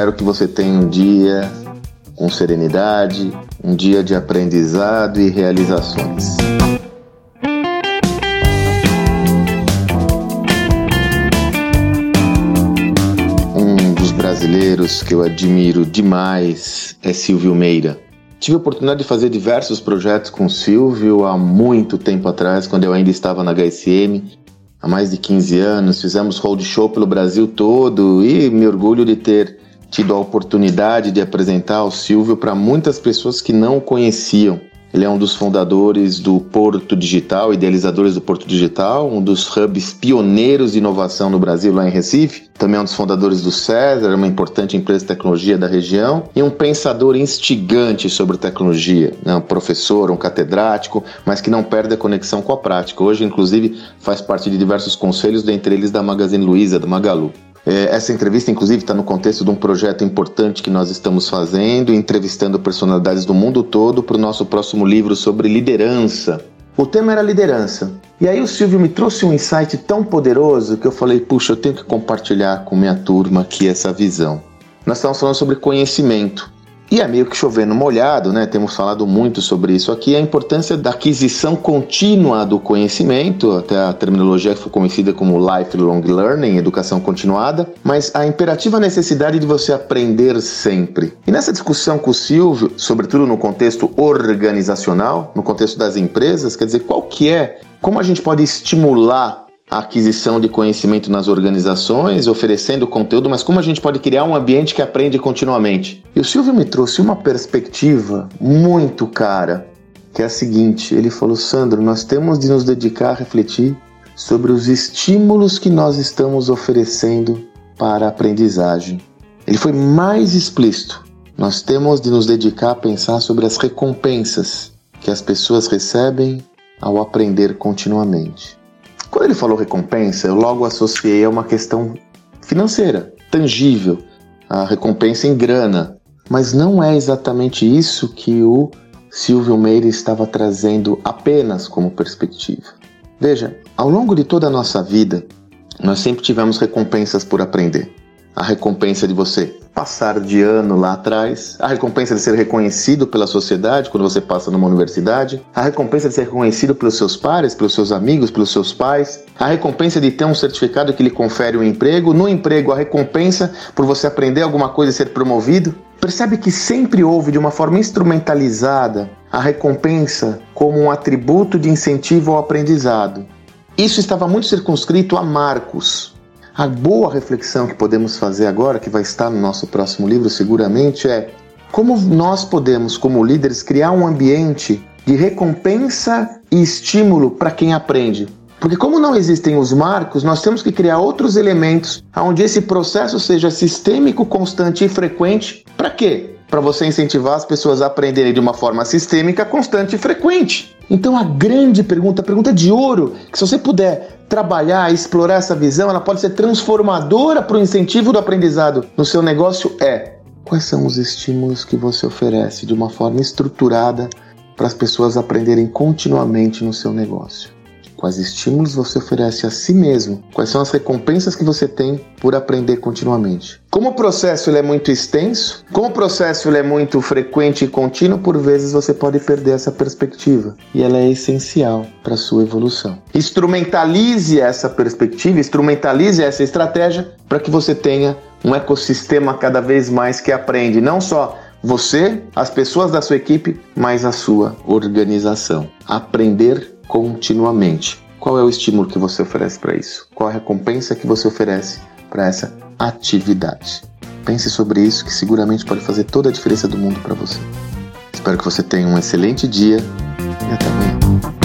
Espero que você tenha um dia com serenidade, um dia de aprendizado e realizações. Um dos brasileiros que eu admiro demais é Silvio Meira. Tive a oportunidade de fazer diversos projetos com o Silvio há muito tempo atrás, quando eu ainda estava na HSM, há mais de 15 anos. Fizemos roadshow pelo Brasil todo e me orgulho de ter tido a oportunidade de apresentar o Silvio para muitas pessoas que não o conheciam. Ele é um dos fundadores do Porto Digital, idealizadores do Porto Digital, um dos hubs pioneiros de inovação no Brasil, lá em Recife. Também é um dos fundadores do César, uma importante empresa de tecnologia da região, e um pensador instigante sobre tecnologia, né? um professor, um catedrático, mas que não perde a conexão com a prática. Hoje, inclusive, faz parte de diversos conselhos, dentre eles da Magazine Luiza, da Magalu. É, essa entrevista, inclusive, está no contexto de um projeto importante que nós estamos fazendo, entrevistando personalidades do mundo todo para o nosso próximo livro sobre liderança. O tema era liderança. E aí o Silvio me trouxe um insight tão poderoso que eu falei, puxa, eu tenho que compartilhar com minha turma aqui essa visão. Nós estamos falando sobre conhecimento. E é meio que chovendo molhado, né? Temos falado muito sobre isso aqui, a importância da aquisição contínua do conhecimento, até a terminologia que foi conhecida como lifelong learning, educação continuada, mas a imperativa necessidade de você aprender sempre. E nessa discussão com o Silvio, sobretudo no contexto organizacional, no contexto das empresas, quer dizer, qual que é, como a gente pode estimular a aquisição de conhecimento nas organizações, oferecendo conteúdo, mas como a gente pode criar um ambiente que aprende continuamente. E o Silvio me trouxe uma perspectiva muito cara, que é a seguinte: ele falou, Sandro, nós temos de nos dedicar a refletir sobre os estímulos que nós estamos oferecendo para a aprendizagem. Ele foi mais explícito. Nós temos de nos dedicar a pensar sobre as recompensas que as pessoas recebem ao aprender continuamente. Quando ele falou recompensa, eu logo associei a uma questão financeira, tangível, a recompensa em grana. Mas não é exatamente isso que o Silvio Meire estava trazendo apenas como perspectiva. Veja, ao longo de toda a nossa vida, nós sempre tivemos recompensas por aprender. A recompensa de você passar de ano lá atrás, a recompensa de ser reconhecido pela sociedade quando você passa numa universidade, a recompensa de ser reconhecido pelos seus pares, pelos seus amigos, pelos seus pais, a recompensa de ter um certificado que lhe confere um emprego, no emprego a recompensa por você aprender alguma coisa e ser promovido. Percebe que sempre houve de uma forma instrumentalizada a recompensa como um atributo de incentivo ao aprendizado. Isso estava muito circunscrito a marcos, a boa reflexão que podemos fazer agora, que vai estar no nosso próximo livro seguramente, é como nós podemos, como líderes, criar um ambiente de recompensa e estímulo para quem aprende. Porque como não existem os marcos, nós temos que criar outros elementos onde esse processo seja sistêmico, constante e frequente. Para quê? Para você incentivar as pessoas a aprenderem de uma forma sistêmica, constante e frequente. Então a grande pergunta, a pergunta de ouro, que se você puder trabalhar, explorar essa visão, ela pode ser transformadora para o incentivo do aprendizado no seu negócio é quais são os estímulos que você oferece de uma forma estruturada para as pessoas aprenderem continuamente no seu negócio. Quais estímulos você oferece a si mesmo? Quais são as recompensas que você tem por aprender continuamente? Como o processo ele é muito extenso, como o processo ele é muito frequente e contínuo, por vezes você pode perder essa perspectiva e ela é essencial para a sua evolução. Instrumentalize essa perspectiva, instrumentalize essa estratégia para que você tenha um ecossistema cada vez mais que aprende não só você, as pessoas da sua equipe, mas a sua organização. Aprender continuamente. Qual é o estímulo que você oferece para isso? Qual a recompensa que você oferece para essa atividade? Pense sobre isso que seguramente pode fazer toda a diferença do mundo para você. Espero que você tenha um excelente dia e até amanhã.